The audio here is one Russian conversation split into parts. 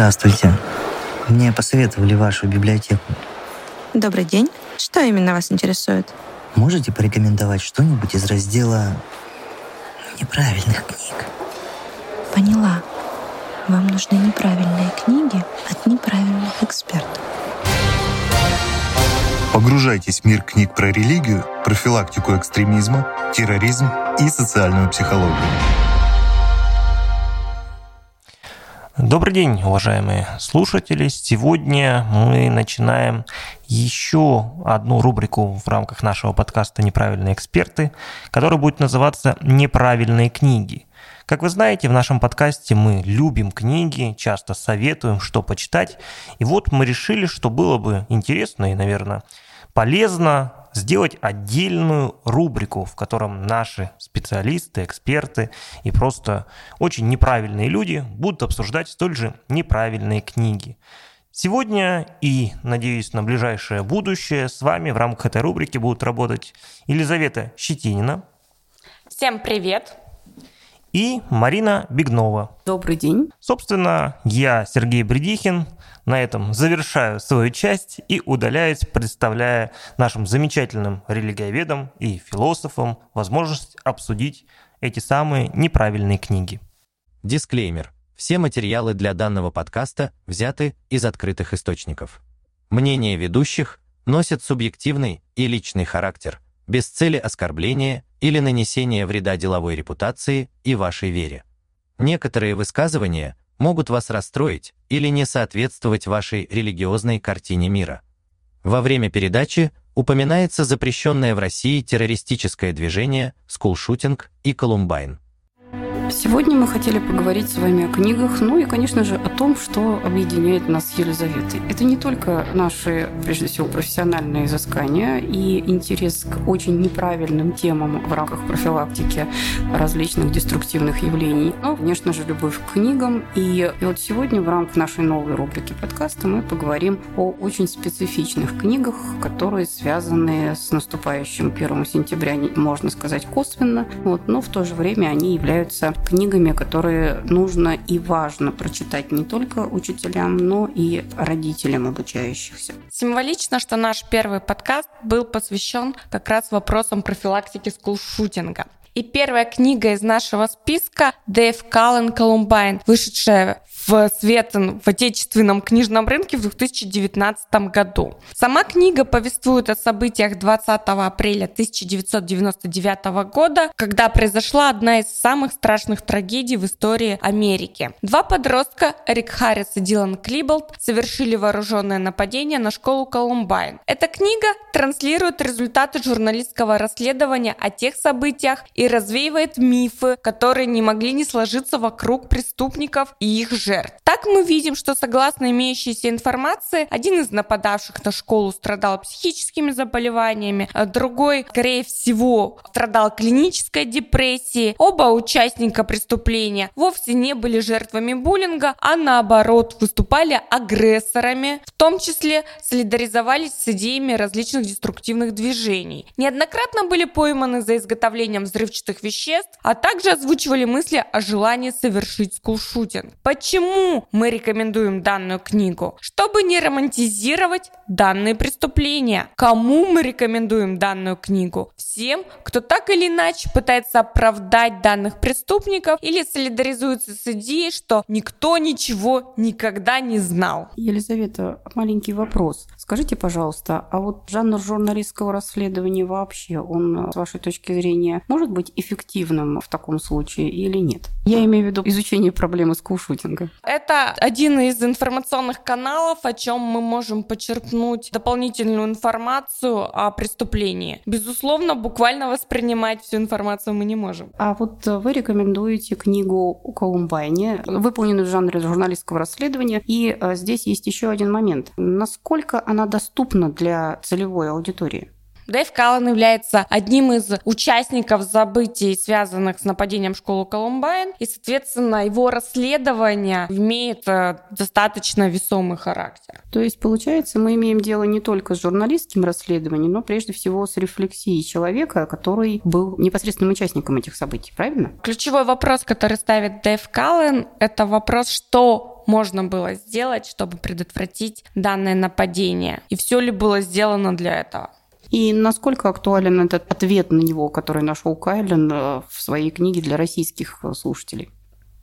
Здравствуйте. Мне посоветовали вашу библиотеку. Добрый день. Что именно вас интересует? Можете порекомендовать что-нибудь из раздела неправильных книг? Поняла. Вам нужны неправильные книги от неправильных экспертов. Погружайтесь в мир книг про религию, профилактику экстремизма, терроризм и социальную психологию. Добрый день, уважаемые слушатели. Сегодня мы начинаем еще одну рубрику в рамках нашего подкаста «Неправильные эксперты», которая будет называться «Неправильные книги». Как вы знаете, в нашем подкасте мы любим книги, часто советуем, что почитать. И вот мы решили, что было бы интересно и, наверное, полезно сделать отдельную рубрику, в котором наши специалисты, эксперты и просто очень неправильные люди будут обсуждать столь же неправильные книги. Сегодня и, надеюсь, на ближайшее будущее с вами в рамках этой рубрики будут работать Елизавета Щетинина. Всем привет! И Марина Бегнова. Добрый день. Собственно, я Сергей Бредихин, на этом завершаю свою часть и удаляюсь, представляя нашим замечательным религиоведам и философам возможность обсудить эти самые неправильные книги. Дисклеймер. Все материалы для данного подкаста взяты из открытых источников. Мнения ведущих носят субъективный и личный характер, без цели оскорбления или нанесения вреда деловой репутации и вашей вере. Некоторые высказывания могут вас расстроить или не соответствовать вашей религиозной картине мира. Во время передачи упоминается запрещенное в России террористическое движение скулшутинг и колумбайн. Сегодня мы хотели поговорить с вами о книгах, ну и, конечно же, о том, что объединяет нас с Елизаветой. Это не только наши, прежде всего, профессиональные изыскания и интерес к очень неправильным темам в рамках профилактики различных деструктивных явлений, но, конечно же, любовь к книгам. И, и вот сегодня в рамках нашей новой рубрики подкаста мы поговорим о очень специфичных книгах, которые связаны с наступающим 1 сентября, можно сказать, косвенно, вот, но в то же время они являются книгами, которые нужно и важно прочитать не только учителям, но и родителям обучающихся. Символично, что наш первый подкаст был посвящен как раз вопросам профилактики скулшутинга. И первая книга из нашего списка Дэйв Каллен «Колумбайн», вышедшая в свет в отечественном книжном рынке в 2019 году. Сама книга повествует о событиях 20 апреля 1999 года, когда произошла одна из самых страшных трагедий в истории Америки. Два подростка, Рик Харрис и Дилан Клиболт, совершили вооруженное нападение на школу Колумбайн. Эта книга транслирует результаты журналистского расследования о тех событиях и развеивает мифы, которые не могли не сложиться вокруг преступников и их жертв жертв. Так мы видим, что согласно имеющейся информации, один из нападавших на школу страдал психическими заболеваниями, а другой, скорее всего, страдал клинической депрессией. Оба участника преступления вовсе не были жертвами буллинга, а наоборот выступали агрессорами, в том числе солидаризовались с идеями различных деструктивных движений. Неоднократно были пойманы за изготовлением взрывчатых веществ, а также озвучивали мысли о желании совершить скулшутинг. Почему Почему мы рекомендуем данную книгу? Чтобы не романтизировать данные преступления. Кому мы рекомендуем данную книгу? Всем, кто так или иначе пытается оправдать данных преступников или солидаризуется с идеей, что никто ничего никогда не знал. Елизавета, маленький вопрос. Скажите, пожалуйста, а вот жанр журналистского расследования вообще, он, с вашей точки зрения, может быть эффективным в таком случае или нет? Я имею в виду изучение проблемы скулшутинга. Это один из информационных каналов, о чем мы можем почерпнуть дополнительную информацию о преступлении. Безусловно, буквально воспринимать всю информацию мы не можем. А вот вы рекомендуете книгу о Колумбайне, выполненную в жанре журналистского расследования. И э, здесь есть еще один момент. Насколько она доступна для целевой аудитории? Дэйв Каллен является одним из участников событий, связанных с нападением в школу Колумбайн, и, соответственно, его расследование имеет э, достаточно весомый характер. То есть, получается, мы имеем дело не только с журналистским расследованием, но прежде всего с рефлексией человека, который был непосредственным участником этих событий, правильно? Ключевой вопрос, который ставит Дэйв Каллен, это вопрос, что можно было сделать, чтобы предотвратить данное нападение, и все ли было сделано для этого. И насколько актуален этот ответ на него, который нашел Кайлен э, в своей книге для российских э, слушателей?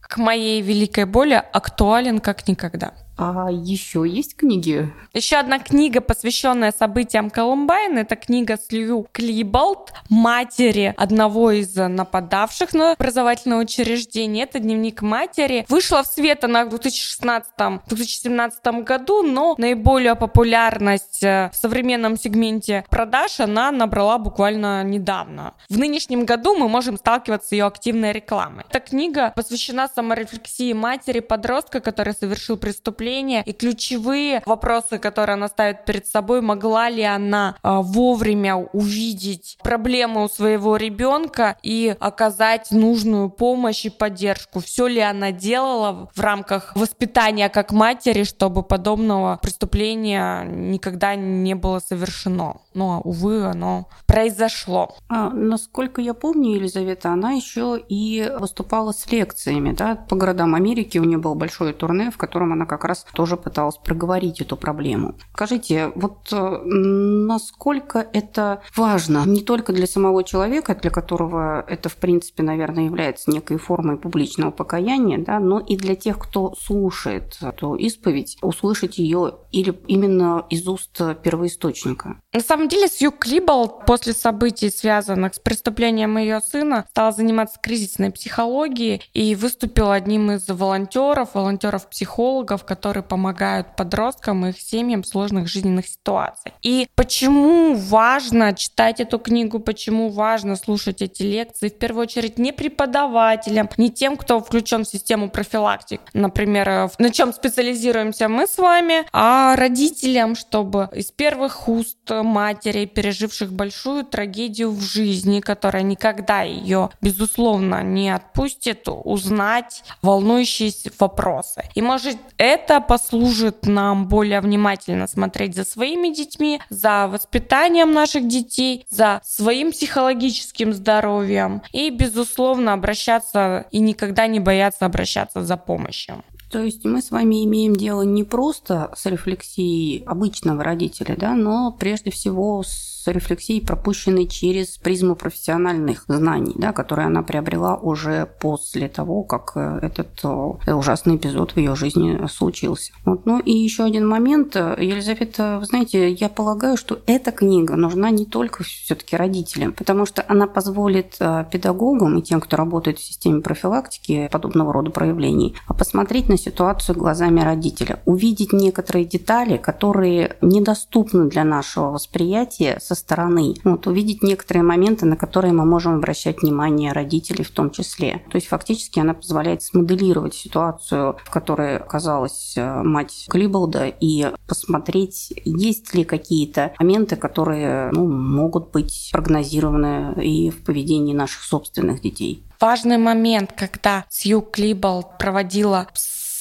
К моей великой боли актуален как никогда. А еще есть книги? Еще одна книга, посвященная событиям Колумбайн, это книга Слью Клиболт, матери одного из нападавших на образовательное учреждение. Это дневник матери. Вышла в свет она в 2016-2017 году, но наиболее популярность э, в современном сегменте продаж она набрала буквально недавно. В нынешнем году мы можем сталкиваться с ее активной рекламой. Эта книга посвящена саморефлексии матери подростка, который совершил преступление выступления и ключевые вопросы, которые она ставит перед собой, могла ли она а, вовремя увидеть проблемы у своего ребенка и оказать нужную помощь и поддержку. Все ли она делала в рамках воспитания как матери, чтобы подобного преступления никогда не было совершено. Но, увы, оно произошло. А, насколько я помню, Елизавета, она еще и выступала с лекциями да, по городам Америки. У нее был большое турне, в котором она как раз раз тоже пыталась проговорить эту проблему. Скажите, вот э, насколько это важно не только для самого человека, для которого это, в принципе, наверное, является некой формой публичного покаяния, да, но и для тех, кто слушает эту исповедь, услышать ее или именно из уст первоисточника? На самом деле, Сью Клибол после событий, связанных с преступлением ее сына, стала заниматься кризисной психологией и выступила одним из волонтеров, волонтеров-психологов, которые которые помогают подросткам и их семьям в сложных жизненных ситуациях. И почему важно читать эту книгу, почему важно слушать эти лекции, в первую очередь не преподавателям, не тем, кто включен в систему профилактик, например, на чем специализируемся мы с вами, а родителям, чтобы из первых уст матерей, переживших большую трагедию в жизни, которая никогда ее, безусловно, не отпустит, узнать волнующие вопросы. И может это послужит нам более внимательно смотреть за своими детьми, за воспитанием наших детей, за своим психологическим здоровьем и, безусловно, обращаться и никогда не бояться обращаться за помощью. То есть мы с вами имеем дело не просто с рефлексией обычного родителя, да, но прежде всего с рефлексией, пропущенной через призму профессиональных знаний, да, которые она приобрела уже после того, как э, этот э, ужасный эпизод в ее жизни случился. Вот. Ну и еще один момент. Елизавета, вы знаете, я полагаю, что эта книга нужна не только все-таки родителям, потому что она позволит э, педагогам и тем, кто работает в системе профилактики подобного рода проявлений, посмотреть на ситуацию глазами родителя, увидеть некоторые детали, которые недоступны для нашего восприятия со стороны. Вот, увидеть некоторые моменты, на которые мы можем обращать внимание родителей в том числе. То есть фактически она позволяет смоделировать ситуацию, в которой оказалась э, мать Клиболда, и посмотреть, есть ли какие-то моменты, которые ну, могут быть прогнозированы и в поведении наших собственных детей. Важный момент, когда Сью Клиболд проводила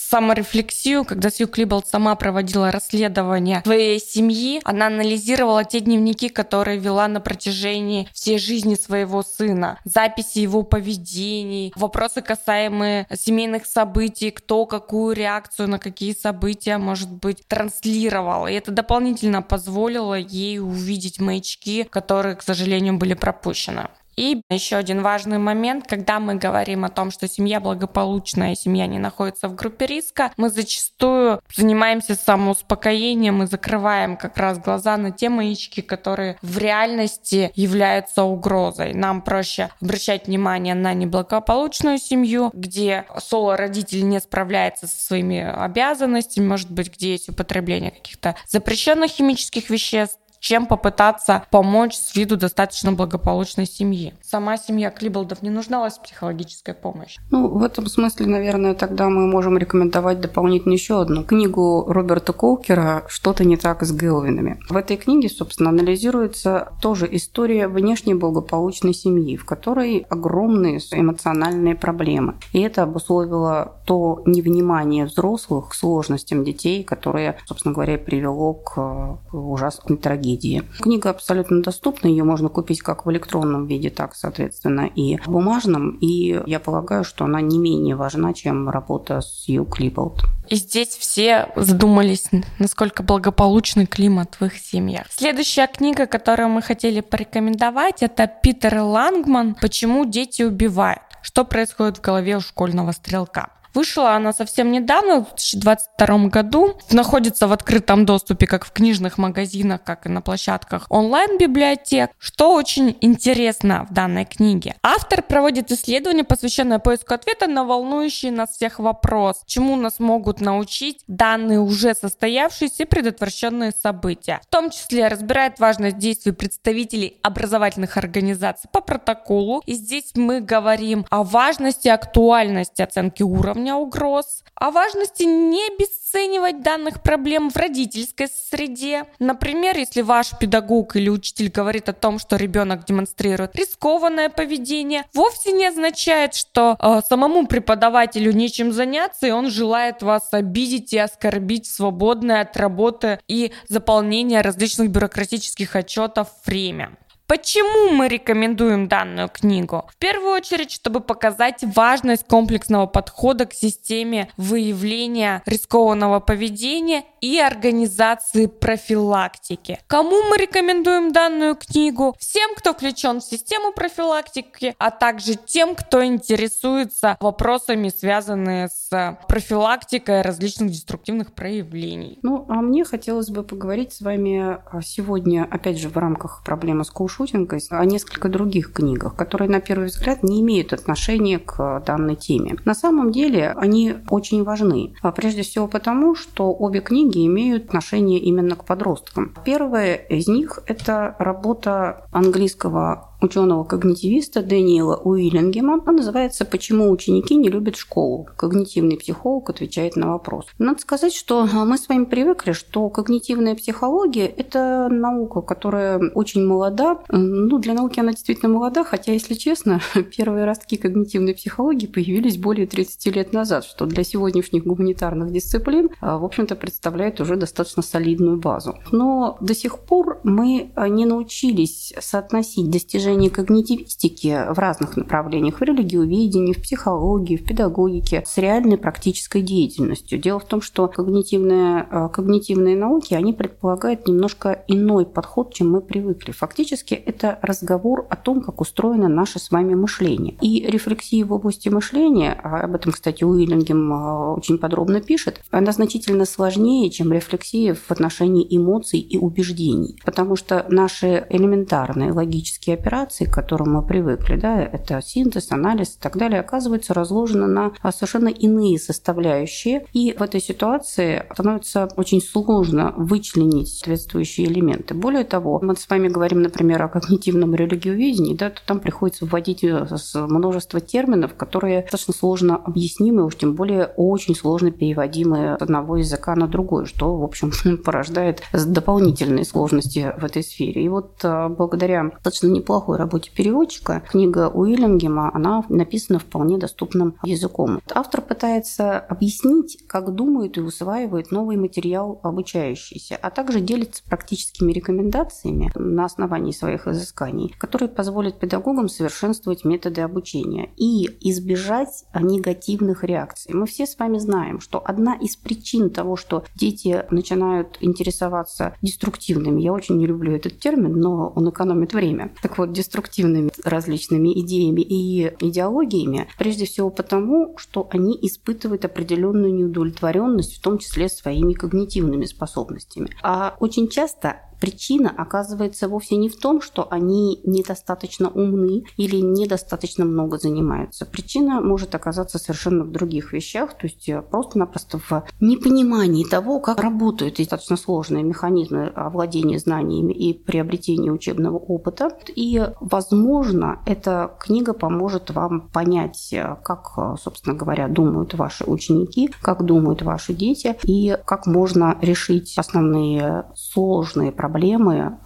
саморефлексию, когда Сью Клиболт сама проводила расследование своей семьи, она анализировала те дневники, которые вела на протяжении всей жизни своего сына, записи его поведений, вопросы, касаемые семейных событий, кто какую реакцию на какие события, может быть, транслировал. И это дополнительно позволило ей увидеть маячки, которые, к сожалению, были пропущены. И еще один важный момент, когда мы говорим о том, что семья благополучная семья не находится в группе риска, мы зачастую занимаемся самоуспокоением и закрываем как раз глаза на те маячки, которые в реальности являются угрозой. Нам проще обращать внимание на неблагополучную семью, где соло-родитель не справляется со своими обязанностями, может быть, где есть употребление каких-то запрещенных химических веществ, чем попытаться помочь с виду достаточно благополучной семьи. Сама семья Клиболдов не нуждалась в психологической помощи? Ну, в этом смысле, наверное, тогда мы можем рекомендовать дополнительно еще одну книгу Роберта Колкера «Что-то не так с Гелвинами». В этой книге, собственно, анализируется тоже история внешне благополучной семьи, в которой огромные эмоциональные проблемы. И это обусловило то невнимание взрослых к сложностям детей, которое, собственно говоря, привело к ужасной трагедии. Книга абсолютно доступна, ее можно купить как в электронном виде, так, соответственно, и в бумажном. И я полагаю, что она не менее важна, чем работа с Ю Клиболт. И здесь все задумались, насколько благополучный климат в их семьях. Следующая книга, которую мы хотели порекомендовать, это Питер Лангман «Почему дети убивают? Что происходит в голове у школьного стрелка?» Вышла она совсем недавно, в 2022 году. Находится в открытом доступе как в книжных магазинах, как и на площадках онлайн-библиотек. Что очень интересно в данной книге. Автор проводит исследование, посвященное поиску ответа на волнующий нас всех вопрос. Чему нас могут научить данные уже состоявшиеся предотвращенные события. В том числе разбирает важность действий представителей образовательных организаций по протоколу. И здесь мы говорим о важности, актуальности оценки уровня уровня угроз, о важности не обесценивать данных проблем в родительской среде. Например, если ваш педагог или учитель говорит о том, что ребенок демонстрирует рискованное поведение, вовсе не означает, что э, самому преподавателю нечем заняться, и он желает вас обидеть и оскорбить свободное от работы и заполнения различных бюрократических отчетов время. Почему мы рекомендуем данную книгу? В первую очередь, чтобы показать важность комплексного подхода к системе выявления рискованного поведения и организации профилактики. Кому мы рекомендуем данную книгу? Всем, кто включен в систему профилактики, а также тем, кто интересуется вопросами, связанными с профилактикой различных деструктивных проявлений. Ну, а мне хотелось бы поговорить с вами сегодня, опять же, в рамках проблемы скучности шутинга о несколько других книгах, которые, на первый взгляд, не имеют отношения к данной теме. На самом деле они очень важны. А прежде всего потому, что обе книги имеют отношение именно к подросткам. Первая из них – это работа английского ученого-когнитивиста Дэниела Уиллингема. Она называется «Почему ученики не любят школу?». Когнитивный психолог отвечает на вопрос. Надо сказать, что мы с вами привыкли, что когнитивная психология – это наука, которая очень молода. Ну, для науки она действительно молода, хотя, если честно, первые ростки когнитивной психологии появились более 30 лет назад, что для сегодняшних гуманитарных дисциплин, в общем-то, представляет уже достаточно солидную базу. Но до сих пор мы не научились соотносить достижения достижения когнитивистики в разных направлениях, в религиоведении, в психологии, в педагогике, с реальной практической деятельностью. Дело в том, что когнитивные, э, когнитивные науки, они предполагают немножко иной подход, чем мы привыкли. Фактически это разговор о том, как устроено наше с вами мышление. И рефлексии в области мышления, а об этом, кстати, Уиллингем э, очень подробно пишет, она значительно сложнее, чем рефлексия в отношении эмоций и убеждений. Потому что наши элементарные логические операции операций, к которым мы привыкли, да, это синтез, анализ и так далее, оказывается разложено на совершенно иные составляющие. И в этой ситуации становится очень сложно вычленить соответствующие элементы. Более того, мы с вами говорим, например, о когнитивном религиоведении, да, то там приходится вводить э, множество терминов, которые достаточно сложно объяснимы, уж тем более очень сложно переводимые с одного языка на другой, что, в общем, порождает дополнительные сложности в этой сфере. И вот э, благодаря достаточно неплохой неплохой работе переводчика. Книга Уильямгема, она написана вполне доступным языком. Автор пытается объяснить, как думает и усваивает новый материал обучающийся, а также делится практическими рекомендациями на основании своих изысканий, которые позволят педагогам совершенствовать методы обучения и избежать негативных реакций. Мы все с вами знаем, что одна из причин того, что дети начинают интересоваться деструктивными, я очень не люблю этот термин, но он экономит время. Так вот, деструктивными различными идеями и идеологиями, прежде всего потому, что они испытывают определенную неудовлетворенность, в том числе своими когнитивными способностями. А очень часто причина оказывается вовсе не в том, что они недостаточно умны или недостаточно много занимаются. Причина может оказаться совершенно в других вещах, то есть э, просто-напросто в непонимании того, как работают достаточно сложные механизмы овладения знаниями и приобретения учебного опыта. И, возможно, эта книга поможет вам понять, э, как, э, собственно говоря, думают ваши ученики, как думают ваши дети и как можно решить основные сложные проблемы,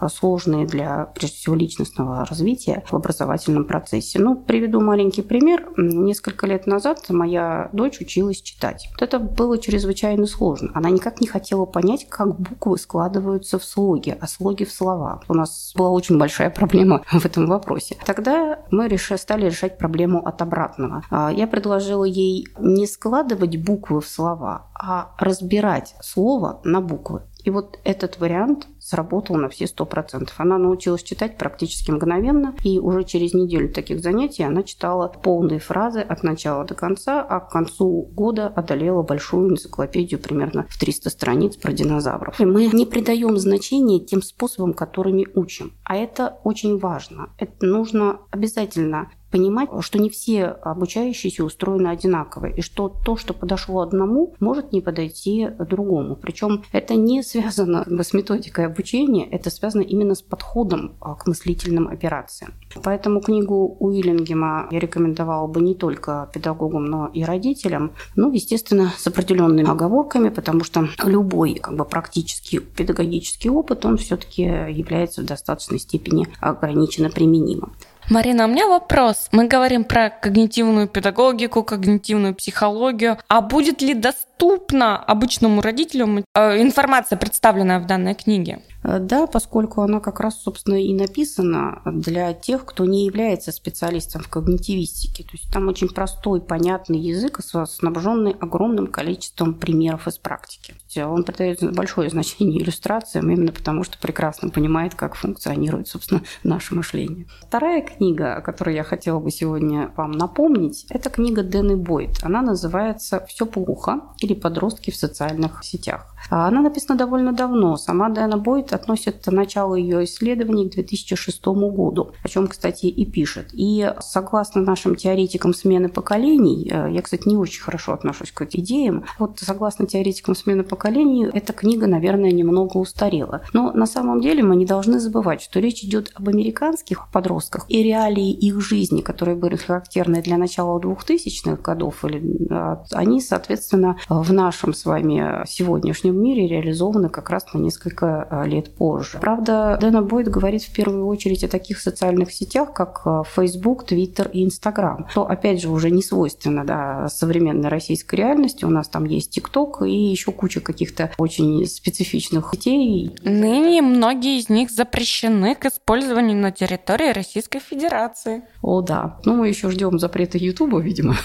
сложные для, прежде всего, личностного развития в образовательном процессе. Ну, приведу маленький пример. Несколько лет назад моя дочь училась читать. Вот это было чрезвычайно сложно. Она никак не хотела понять, как буквы складываются в слоги, а слоги в слова. У нас была очень большая проблема в этом вопросе. Тогда мы решили, стали решать проблему от обратного. А, я предложила ей не складывать буквы в слова, а разбирать слово на буквы. И вот этот вариант сработал на все сто процентов. Она научилась читать практически мгновенно, и уже через неделю таких занятий она читала полные фразы от начала до конца, а к концу года одолела большую энциклопедию примерно в 300 страниц про динозавров. И мы не придаем значения тем способам, которыми учим. А это очень важно. Это нужно обязательно понимать, что не все обучающиеся устроены одинаково, и что то, что подошло одному, может не подойти другому. Причем это не связано с методикой обучения, это связано именно с подходом а, к мыслительным операциям. Поэтому книгу Уиллингема я рекомендовала бы не только педагогам, но и родителям, ну, естественно, с определенными оговорками, потому что любой как бы, практический педагогический опыт, он все-таки является в достаточной степени ограниченно применимым. Марина, у меня вопрос. Мы говорим про когнитивную педагогику, когнитивную психологию. А будет ли доступна обычному родителю э, информация, представленная в данной книге? Э, да, поскольку она как раз, собственно, и написана для тех, кто не является специалистом в когнитивистике. То есть там очень простой, понятный язык, снабженный огромным количеством примеров из практики. Он придает большое значение иллюстрациям именно потому, что прекрасно понимает, как функционирует, собственно, наше мышление. Вторая книга, о которой я хотела бы сегодня вам напомнить, это книга Дэны Бойт. Она называется «Все плохо» или «Подростки в социальных сетях». А она написана довольно давно. Сама Дэна Бойт относит начало ее исследований к 2006 году, о чем, кстати, и пишет. И согласно нашим теоретикам смены поколений, э, я, кстати, не очень хорошо отношусь к идеям, вот согласно теоретикам смены поколений, эта книга, наверное, немного устарела. Но на самом деле мы не должны забывать, что речь идет об американских подростках и реалии их жизни, которые были характерны для начала 2000-х годов, или, а, они, соответственно, в нашем с вами сегодняшнем мире реализованы как раз на несколько э, лет позже. Правда, Дэна Бойд говорит в первую очередь о таких социальных сетях, как э, Facebook, Twitter и Instagram, что, опять же, уже не свойственно да, современной российской реальности. У нас там есть TikTok и еще куча каких-то очень специфичных сетей. Ныне многие из них запрещены к использованию на территории Российской Федерации. О, да. Ну, мы еще ждем запрета Ютуба, видимо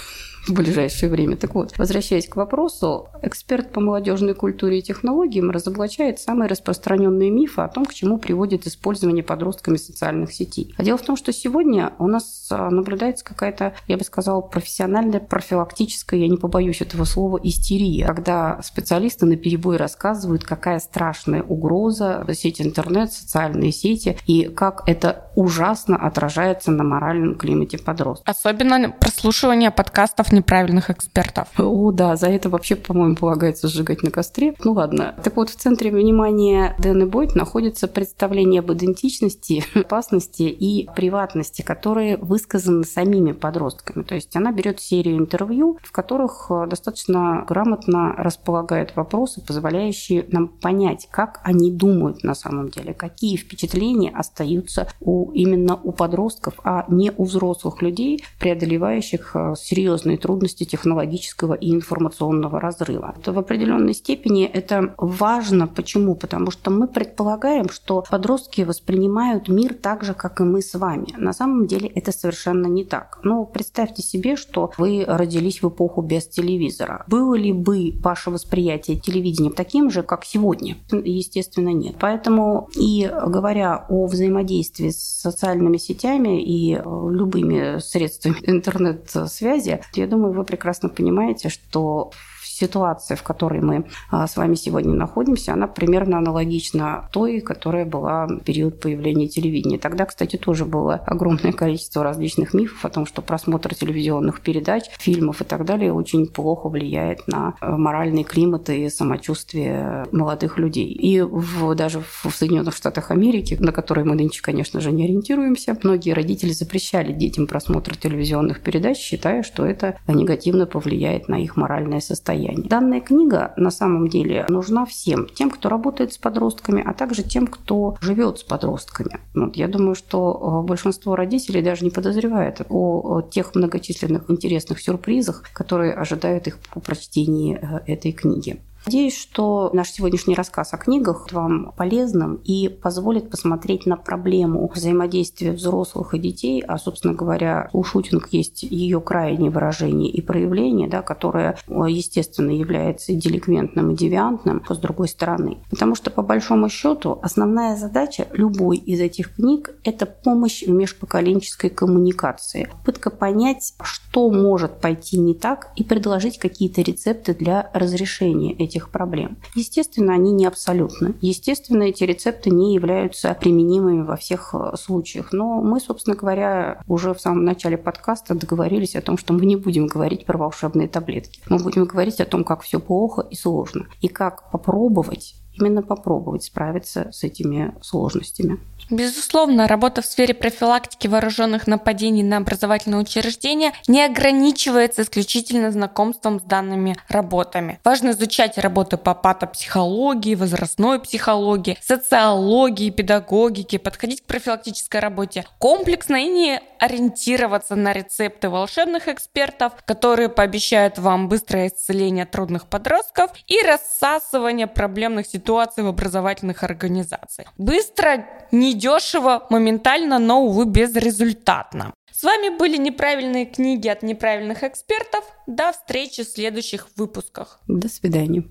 в ближайшее время. Так вот, возвращаясь к вопросу, эксперт по молодежной культуре и технологиям разоблачает самые распространенные мифы о том, к чему приводит использование подростками социальных сетей. А дело в том, что сегодня у нас а, наблюдается какая-то, я бы сказала, профессиональная, профилактическая, я не побоюсь этого слова, истерия, когда специалисты на перебой рассказывают, какая страшная угроза сеть интернет, социальные сети, и как это ужасно отражается на моральном климате подростков. Особенно прослушивание подкастов неправильных экспертов. О, да, за это вообще, по-моему, полагается сжигать на костре. Ну ладно. Так вот, в центре внимания Дэны Бойт находится представление об идентичности, опасности и приватности, которые высказаны самими подростками. То есть она берет серию интервью, в которых э, достаточно грамотно располагает вопросы, позволяющие нам понять, как они думают на самом деле, какие впечатления остаются у, именно у подростков, а не у взрослых людей, преодолевающих э, серьезные трудности технологического и информационного разрыва. В определенной степени это важно. Почему? Потому что мы предполагаем, что подростки воспринимают мир так же, как и мы с вами. На самом деле это совершенно не так. Но представьте себе, что вы родились в эпоху без телевизора. Было ли бы ваше восприятие телевидения таким же, как сегодня? Естественно, нет. Поэтому и говоря о взаимодействии с социальными сетями и любыми средствами интернет-связи, я думаю, вы прекрасно понимаете, что ситуация, в которой мы а, с вами сегодня находимся, она примерно аналогична той, которая была в период появления телевидения. Тогда, кстати, тоже было огромное количество различных мифов о том, что просмотр телевизионных передач, фильмов и так далее очень плохо влияет на э, моральный климат и самочувствие молодых людей. И в, даже в Соединенных Штатах Америки, на которые мы нынче, конечно же, не ориентируемся, многие родители запрещали детям просмотр телевизионных передач, считая, что это негативно повлияет на их моральное состояние. Данная книга на самом деле нужна всем, тем, кто работает с подростками, а также тем, кто живет с подростками. Вот, я думаю, что э, большинство родителей даже не подозревает о тех многочисленных интересных сюрпризах, которые ожидают их по прочтении э, этой книги. Надеюсь, что наш сегодняшний рассказ о книгах вам полезным и позволит посмотреть на проблему взаимодействия взрослых и детей, а, собственно говоря, у шутинг есть ее крайнее выражение и проявление, да, которое, естественно, является деликвентным и девиантным, с другой стороны. Потому что, по большому счету, основная задача любой из этих книг – это помощь в межпоколенческой коммуникации. Попытка понять, что может пойти не так, и предложить какие-то рецепты для разрешения этих этих проблем. Естественно, они не абсолютны. Естественно, эти рецепты не являются применимыми во всех э, случаях. Но мы, собственно говоря, уже в самом начале подкаста договорились о том, что мы не будем говорить про волшебные таблетки. Мы будем говорить о том, как все плохо и сложно. И как попробовать именно попробовать справиться с этими сложностями. Безусловно, работа в сфере профилактики вооруженных нападений на образовательные учреждения не ограничивается исключительно знакомством с данными работами. Важно изучать работы по патопсихологии, возрастной психологии, социологии, педагогике, подходить к профилактической работе комплексно и не ориентироваться на рецепты волшебных экспертов, которые пообещают вам быстрое исцеление трудных подростков и рассасывание проблемных ситуаций в образовательных организациях. Быстро, недешево, моментально, но, увы, безрезультатно. С вами были неправильные книги от неправильных экспертов. До встречи в следующих выпусках. До свидания.